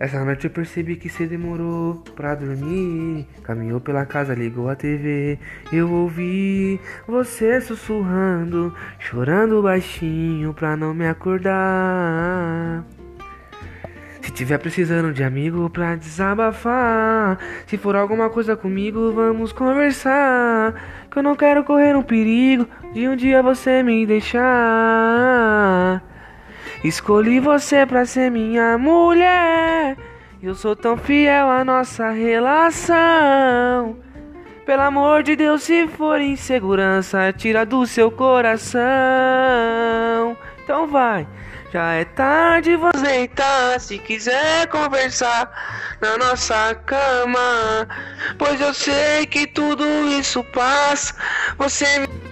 Essa noite eu percebi que você demorou pra dormir. Caminhou pela casa, ligou a TV. Eu ouvi você sussurrando, chorando baixinho pra não me acordar. Se tiver precisando de amigo pra desabafar, se for alguma coisa comigo, vamos conversar. Que eu não quero correr um perigo de um dia você me deixar. Escolhi você pra ser minha mulher. Eu sou tão fiel à nossa relação. Pelo amor de Deus, se for insegurança, tira do seu coração. Então vai. Já é tarde, vou deitar se quiser conversar na nossa cama. Pois eu sei que tudo isso passa. Você me